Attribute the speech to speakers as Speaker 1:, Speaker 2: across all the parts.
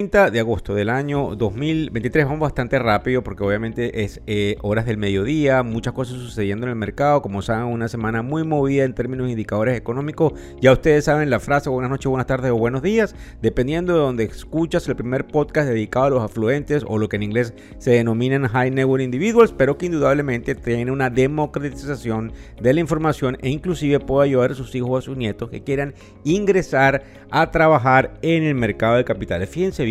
Speaker 1: De agosto del año 2023. Vamos bastante rápido porque obviamente es eh, horas del mediodía, muchas cosas sucediendo en el mercado. Como saben, una semana muy movida en términos de indicadores económicos. Ya ustedes saben la frase buenas noches, buenas tardes o buenos días, dependiendo de donde escuchas el primer podcast dedicado a los afluentes o lo que en inglés se denominan High Net Individuals, pero que indudablemente tiene una democratización de la información e inclusive puede ayudar a sus hijos o a sus nietos que quieran ingresar a trabajar en el mercado de capitales. Fíjense bien,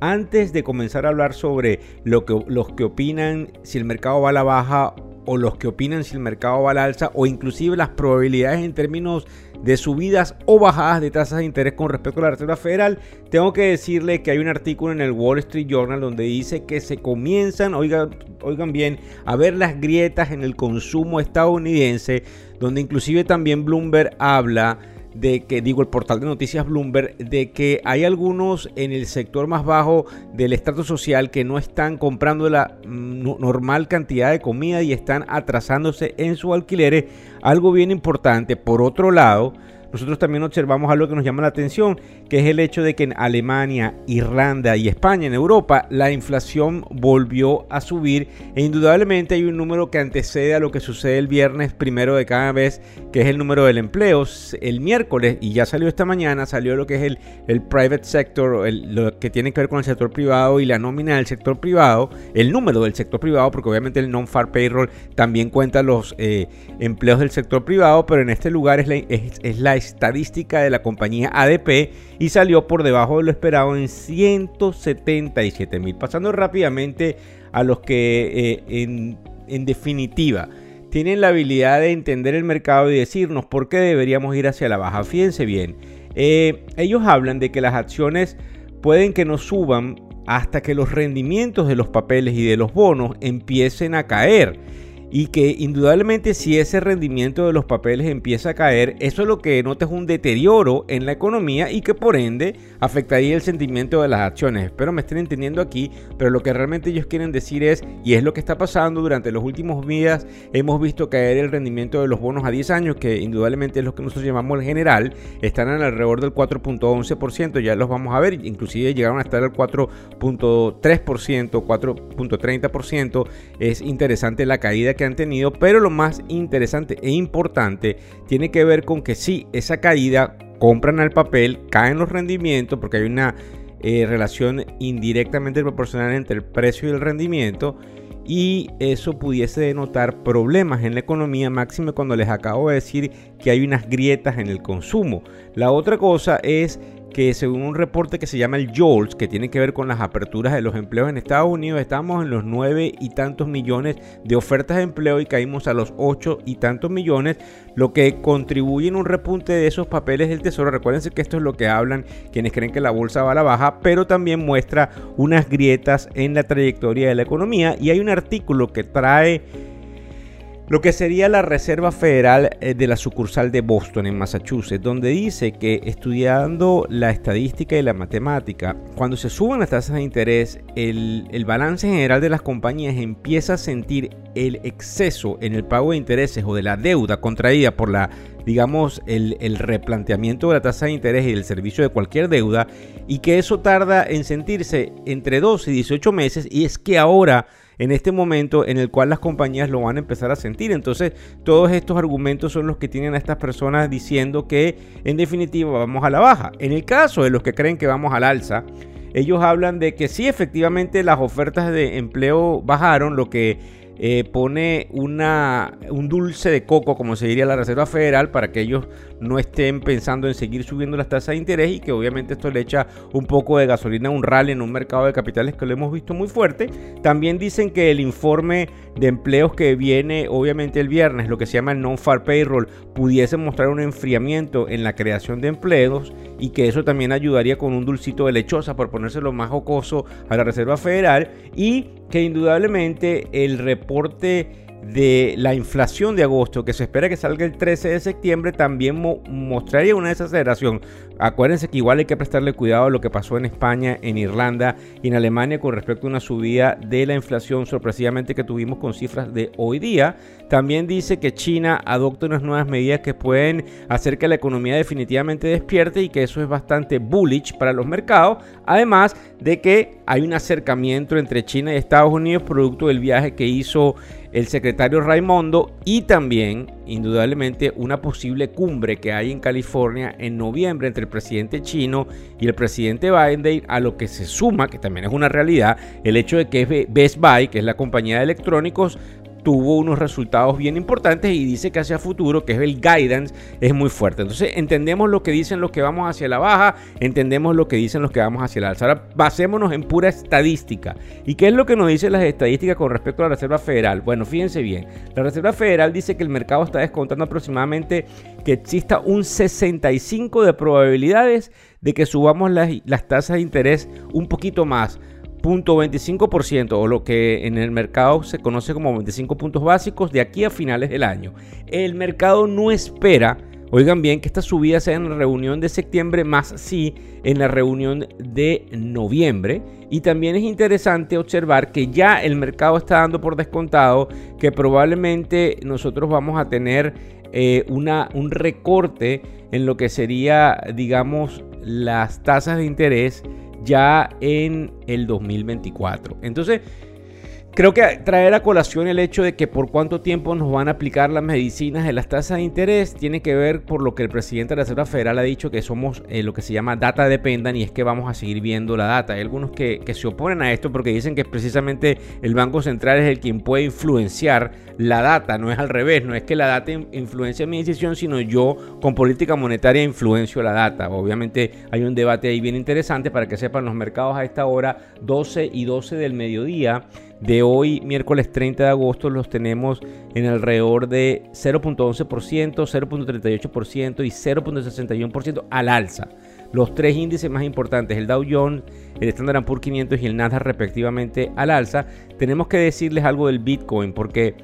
Speaker 1: antes de comenzar a hablar sobre lo que, los que opinan si el mercado va a la baja o los que opinan si el mercado va a la alza o inclusive las probabilidades en términos de subidas o bajadas de tasas de interés con respecto a la Reserva Federal, tengo que decirle que hay un artículo en el Wall Street Journal donde dice que se comienzan, oigan, oigan bien, a ver las grietas en el consumo estadounidense, donde inclusive también Bloomberg habla de que, digo, el portal de noticias Bloomberg, de que hay algunos en el sector más bajo del estrato social que no están comprando la mm, normal cantidad de comida y están atrasándose en sus alquileres. Algo bien importante. Por otro lado, nosotros también observamos algo que nos llama la atención, que es el hecho de que en Alemania, Irlanda y España, en Europa, la inflación volvió a subir e indudablemente hay un número que antecede a lo que sucede el viernes primero de cada vez, que es el número del empleo. El miércoles, y ya salió esta mañana, salió lo que es el, el private sector, lo que tiene que ver con el sector privado y la nómina del sector privado, el número del sector privado, porque obviamente el non-far payroll también cuenta los eh, empleos del sector privado, pero en este lugar es la, es, es la estadística de la compañía ADP y salió por debajo de lo esperado en 177 mil. Pasando rápidamente a los que eh, en, definitiva tienen la habilidad de entender el mercado y decirnos por qué deberíamos ir hacia la baja. Fíjense bien, eh, ellos hablan de que las acciones pueden que no suban hasta que los rendimientos de los papeles y de los bonos empiecen a caer y que indudablemente si ese rendimiento de los papeles empieza a caer, eso es lo que nota es un deterioro en la economía y que por ende afectaría el sentimiento de las acciones. Espero me estén entendiendo aquí, pero lo que realmente ellos quieren decir es, y es lo que está pasando durante los últimos días, hemos visto caer el rendimiento de los bonos a 10 años, que indudablemente es lo que nosotros llamamos el general, están alrededor del 4.11%, ya los vamos a ver, inclusive llegaron a estar al 4.3%, 4.30%, es interesante la caída que han tenido, pero lo más interesante e importante tiene que ver con que si esa caída compran al papel, caen los rendimientos, porque hay una eh, relación indirectamente proporcional entre el precio y el rendimiento, y eso pudiese denotar problemas en la economía máxima cuando les acabo de decir que hay unas grietas en el consumo. La otra cosa es que según un reporte que se llama el JOLTS, que tiene que ver con las aperturas de los empleos en Estados Unidos, estamos en los nueve y tantos millones de ofertas de empleo y caímos a los ocho y tantos millones, lo que contribuye en un repunte de esos papeles del Tesoro. Recuérdense que esto es lo que hablan quienes creen que la bolsa va a la baja, pero también muestra unas grietas en la trayectoria de la economía y hay un artículo que trae lo que sería la Reserva Federal eh, de la sucursal de Boston en Massachusetts, donde dice que estudiando la estadística y la matemática, cuando se suben las tasas de interés, el, balance general de las compañías empieza a sentir el exceso en el pago de intereses o de la deuda contraída por la, digamos, el, el replanteamiento de la tasa de interés y el servicio de cualquier deuda, y que eso tarda en sentirse entre 12 y 18 meses, y es que ahora en este momento en el cual las compañías lo van a empezar a sentir. Entonces, todos estos argumentos son los que tienen a estas personas diciendo que en definitiva vamos a la baja. En el caso de los que creen que vamos al alza, ellos hablan de que sí, efectivamente las ofertas de empleo bajaron, lo que eh, pone un dulce de coco, como se diría la Reserva Federal, para que ellos no estén pensando en seguir subiendo las tasas de interés y que obviamente esto le echa un poco de gasolina a un rally en un mercado de capitales que lo hemos visto muy fuerte. También dicen que el informe de empleos que viene obviamente el viernes, lo que se llama el non-far payroll, pudiese mostrar un enfriamiento en la creación de empleos y que eso también ayudaría con un dulcito de lechosa, por ponérselo más jocoso a la Reserva Federal y que indudablemente el reporte de la inflación de agosto, que se espera que salga el 13 de septiembre, también mostraría una desaceleración. Acuérdense que igual hay que prestarle cuidado a lo que pasó en España, en Irlanda y en Alemania con respecto a una subida de la inflación sorpresivamente que tuvimos con cifras de hoy día. También dice que China adopta unas nuevas medidas que pueden hacer que la economía definitivamente despierte y que eso es bastante bullish para los mercados. Además de que hay un acercamiento entre China y Estados Unidos producto del viaje que hizo el secretario Raimondo y también, indudablemente, una posible cumbre que hay en California en noviembre entre el presidente chino y el presidente Biden, a lo que se suma, que también es una realidad, el hecho de que Best Buy, que es la compañía de electrónicos, tuvo unos resultados bien importantes y dice que hacia futuro, que es el guidance, es muy fuerte. Entonces entendemos lo que dicen los que vamos hacia la baja, entendemos lo que dicen los que vamos hacia la alza. Ahora basémonos en pura estadística. ¿Y qué es lo que nos dicen las estadísticas con respecto a la Reserva Federal? Bueno, fíjense bien, la Reserva Federal dice que el mercado está descontando aproximadamente que exista un 65 de probabilidades de que subamos las, las tasas de interés un poquito más 0.25% o lo que en el mercado se conoce como 25 puntos básicos de aquí a finales del año. El mercado no espera, oigan bien, que esta subida sea en la reunión de septiembre, más sí en la reunión de noviembre. Y también es interesante observar que ya el mercado está dando por descontado que probablemente nosotros vamos a tener eh, una, un recorte en lo que sería, digamos, las tasas de interés ya en el 2024. Entonces, Creo que traer a colación el hecho de que por cuánto tiempo nos van a aplicar las medicinas de las tasas de interés tiene que ver por lo que el presidente de la Reserva Federal ha dicho que somos eh, lo que se llama data dependent y es que vamos a seguir viendo la data. Hay algunos que, que, se oponen a esto porque dicen que precisamente el Banco Central es el quien puede influenciar la data, no es al revés, no es que la data influencia mi decisión, sino yo con política monetaria influencio la data. Obviamente hay un debate ahí bien interesante para que sepan los mercados a esta hora, 12 y 12 del mediodía de hoy, miércoles 30 de agosto, los tenemos en alrededor de 0.11%, 0.38% y 0.61% al alza. Los tres índices más importantes, el Dow Jones, el Standard Poor's 500 y el Nasdaq respectivamente al alza. Tenemos que decirles algo del Bitcoin porque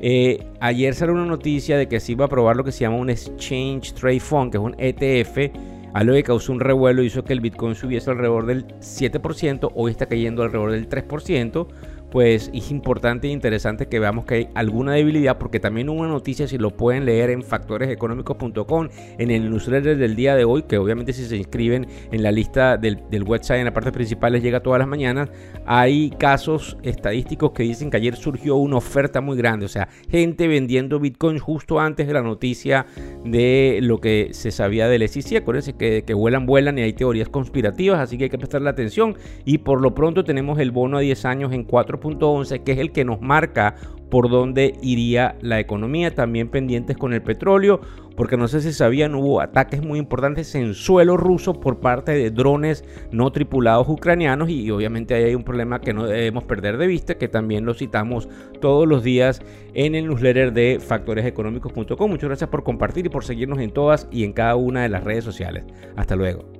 Speaker 1: eh, ayer salió una noticia de que se iba a aprobar lo que se llama un Exchange Trade Fund, que es un ETF, algo que causó un revuelo, hizo que el Bitcoin subiese alrededor del 7%, hoy está cayendo alrededor del 3% pues es importante e interesante que veamos que hay alguna debilidad porque también hubo una noticia si lo pueden leer en factoreseconómicos.com en el newsletter del día de hoy que obviamente si se inscriben en la lista del, website en la parte principal les llega todas las mañanas hay casos estadísticos que dicen que ayer surgió una oferta muy grande o sea gente vendiendo bitcoin justo antes de la noticia de lo que se sabía del SEC acuérdense que, que vuelan vuelan y hay teorías conspirativas así que hay que prestarle atención. Y por lo pronto tenemos el bono a 10 años en 4 que es el que nos marca por dónde iría la economía. También pendientes con el petróleo, porque no sé si sabían, hubo ataques muy importantes en suelo ruso por parte de drones no tripulados ucranianos y obviamente ahí hay un problema que no debemos perder de vista, que también lo citamos todos los días en el newsletter de factoreseconómicos.com. Muchas gracias por compartir y por seguirnos en todas y en cada una de las redes sociales. Hasta luego.